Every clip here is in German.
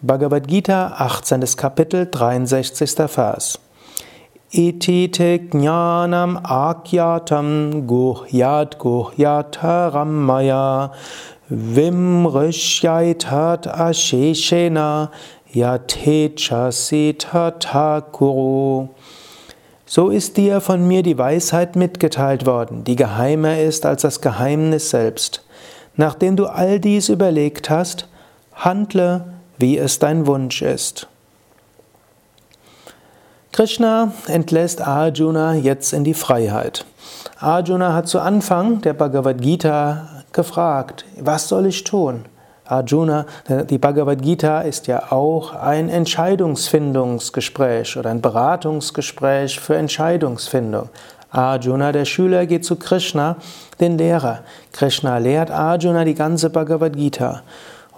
Bhagavad Gita, 18. Kapitel, 63. Vers. Iti te jnanam akyatam guhyat guhyataram maya vimrishyaitat asheshena yatechasita takuru. So ist dir von mir die Weisheit mitgeteilt worden, die geheimer ist als das Geheimnis selbst. Nachdem du all dies überlegt hast, handle wie es dein Wunsch ist. Krishna entlässt Arjuna jetzt in die Freiheit. Arjuna hat zu Anfang der Bhagavad Gita gefragt, was soll ich tun? Arjuna, die Bhagavad Gita ist ja auch ein Entscheidungsfindungsgespräch oder ein Beratungsgespräch für Entscheidungsfindung. Arjuna, der Schüler, geht zu Krishna, den Lehrer. Krishna lehrt Arjuna die ganze Bhagavad Gita.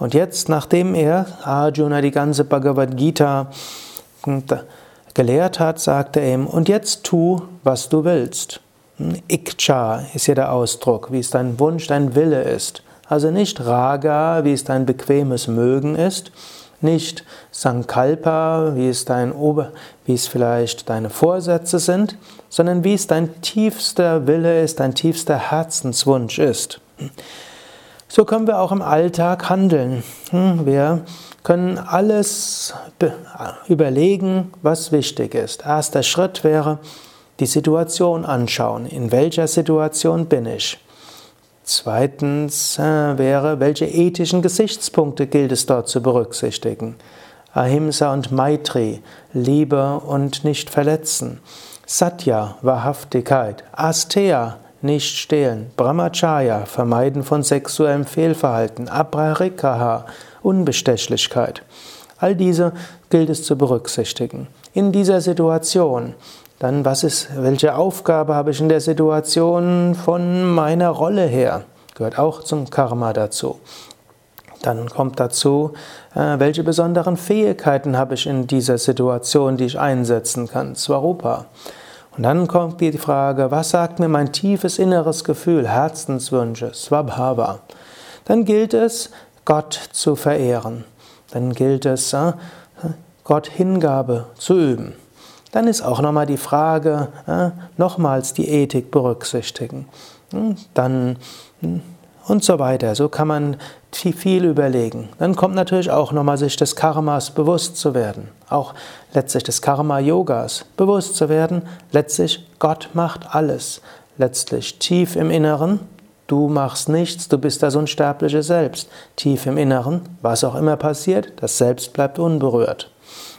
Und jetzt, nachdem er Arjuna die ganze Bhagavad Gita gelehrt hat, sagte er ihm, und jetzt tu, was du willst. Ikcha ist hier der Ausdruck, wie es dein Wunsch, dein Wille ist. Also nicht Raga, wie es dein bequemes Mögen ist, nicht Sankalpa, wie es dein Ober, wie es vielleicht deine Vorsätze sind, sondern wie es dein tiefster Wille ist, dein tiefster Herzenswunsch ist. So können wir auch im Alltag handeln. Hm, wir können alles überlegen, was wichtig ist. Erster Schritt wäre, die Situation anschauen. In welcher Situation bin ich? Zweitens äh, wäre, welche ethischen Gesichtspunkte gilt es dort zu berücksichtigen? Ahimsa und Maitri, Liebe und nicht verletzen. Satya, Wahrhaftigkeit. Asteya, nicht stehlen, Brahmacharya, Vermeiden von sexuellem Fehlverhalten, Abrarikaha, Unbestechlichkeit. All diese gilt es zu berücksichtigen. In dieser Situation, dann was ist, welche Aufgabe habe ich in der Situation von meiner Rolle her? Gehört auch zum Karma dazu. Dann kommt dazu, äh, welche besonderen Fähigkeiten habe ich in dieser Situation, die ich einsetzen kann? Swarupa. Und dann kommt die Frage, was sagt mir mein tiefes inneres Gefühl, Herzenswünsche, Swabhava? Dann gilt es, Gott zu verehren. Dann gilt es, äh, Gott Hingabe zu üben. Dann ist auch nochmal die Frage, äh, nochmals die Ethik berücksichtigen. Hm, dann hm, und so weiter. So kann man viel überlegen. Dann kommt natürlich auch nochmal sich des Karmas bewusst zu werden. Auch letztlich des Karma-Yogas bewusst zu werden. Letztlich, Gott macht alles. Letztlich tief im Inneren, du machst nichts, du bist das unsterbliche Selbst. Tief im Inneren, was auch immer passiert, das Selbst bleibt unberührt.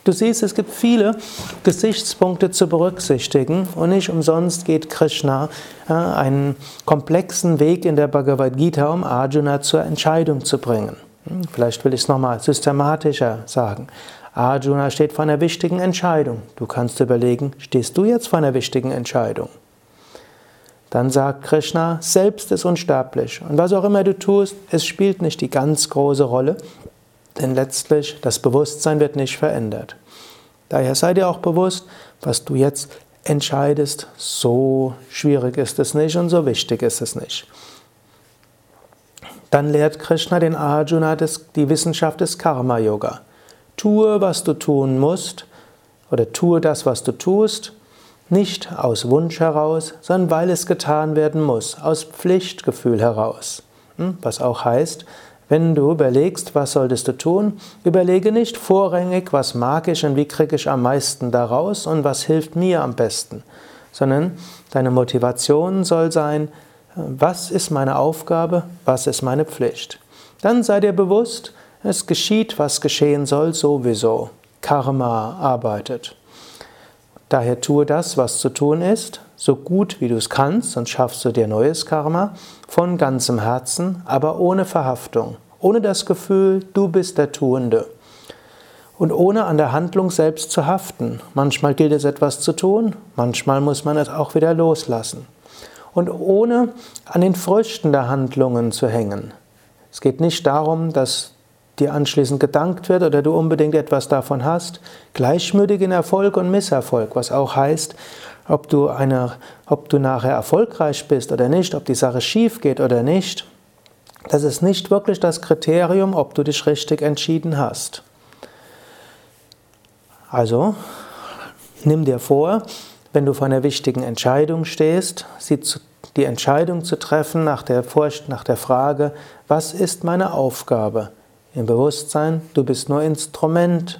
Du siehst, es gibt viele Gesichtspunkte zu berücksichtigen und nicht umsonst geht Krishna äh, einen komplexen Weg in der Bhagavad Gita, um Arjuna zur Entscheidung zu bringen. Hm, vielleicht will ich es nochmal systematischer sagen. Arjuna steht vor einer wichtigen Entscheidung. Du kannst überlegen, stehst du jetzt vor einer wichtigen Entscheidung? Dann sagt Krishna, selbst ist unsterblich. Und was auch immer du tust, es spielt nicht die ganz große Rolle. Denn letztlich, das Bewusstsein wird nicht verändert. Daher sei dir auch bewusst, was du jetzt entscheidest, so schwierig ist es nicht und so wichtig ist es nicht. Dann lehrt Krishna den Arjuna die Wissenschaft des Karma-Yoga. Tue, was du tun musst, oder tue das, was du tust, nicht aus Wunsch heraus, sondern weil es getan werden muss, aus Pflichtgefühl heraus. Hm? Was auch heißt, wenn du überlegst, was solltest du tun, überlege nicht vorrangig, was mag ich und wie kriege ich am meisten daraus und was hilft mir am besten, sondern deine Motivation soll sein, was ist meine Aufgabe, was ist meine Pflicht. Dann sei dir bewusst, es geschieht, was geschehen soll, sowieso. Karma arbeitet. Daher tue das, was zu tun ist, so gut wie du es kannst, sonst schaffst du dir neues Karma, von ganzem Herzen, aber ohne Verhaftung, ohne das Gefühl, du bist der Tuende. Und ohne an der Handlung selbst zu haften. Manchmal gilt es etwas zu tun, manchmal muss man es auch wieder loslassen. Und ohne an den Früchten der Handlungen zu hängen. Es geht nicht darum, dass dir anschließend gedankt wird oder du unbedingt etwas davon hast. Gleichmütigen Erfolg und Misserfolg, was auch heißt, ob du, eine, ob du nachher erfolgreich bist oder nicht, ob die Sache schief geht oder nicht, das ist nicht wirklich das Kriterium, ob du dich richtig entschieden hast. Also, nimm dir vor, wenn du vor einer wichtigen Entscheidung stehst, die Entscheidung zu treffen nach der, nach der Frage, was ist meine Aufgabe? Im Bewusstsein, du bist nur Instrument.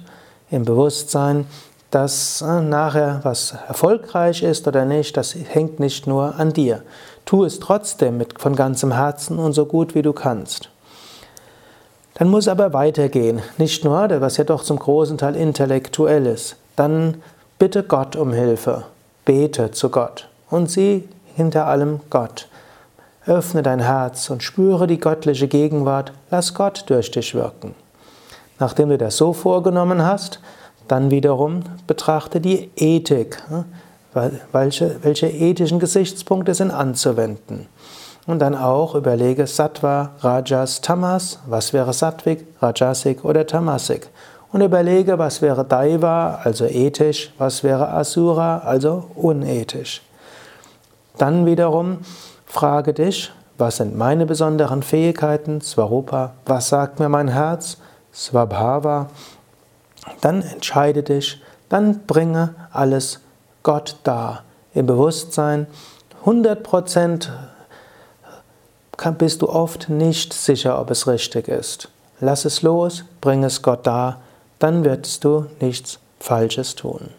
Im Bewusstsein, dass äh, nachher was erfolgreich ist oder nicht, das hängt nicht nur an dir. Tu es trotzdem mit, von ganzem Herzen und so gut wie du kannst. Dann muss aber weitergehen. Nicht nur, was ja doch zum großen Teil intellektuell ist. Dann bitte Gott um Hilfe. Bete zu Gott und sieh hinter allem Gott. Öffne dein Herz und spüre die göttliche Gegenwart. Lass Gott durch dich wirken. Nachdem du das so vorgenommen hast, dann wiederum betrachte die Ethik. Welche, welche ethischen Gesichtspunkte sind anzuwenden? Und dann auch überlege Sattva, Rajas, Tamas. Was wäre Sattvik, Rajasik oder Tamasik? Und überlege, was wäre Daiva, also ethisch, was wäre Asura, also unethisch. Dann wiederum frage dich, was sind meine besonderen Fähigkeiten, Swarupa, was sagt mir mein Herz, Swabhava. Dann entscheide dich, dann bringe alles Gott dar. Im Bewusstsein 100% bist du oft nicht sicher, ob es richtig ist. Lass es los, bring es Gott dar dann wirst du nichts Falsches tun.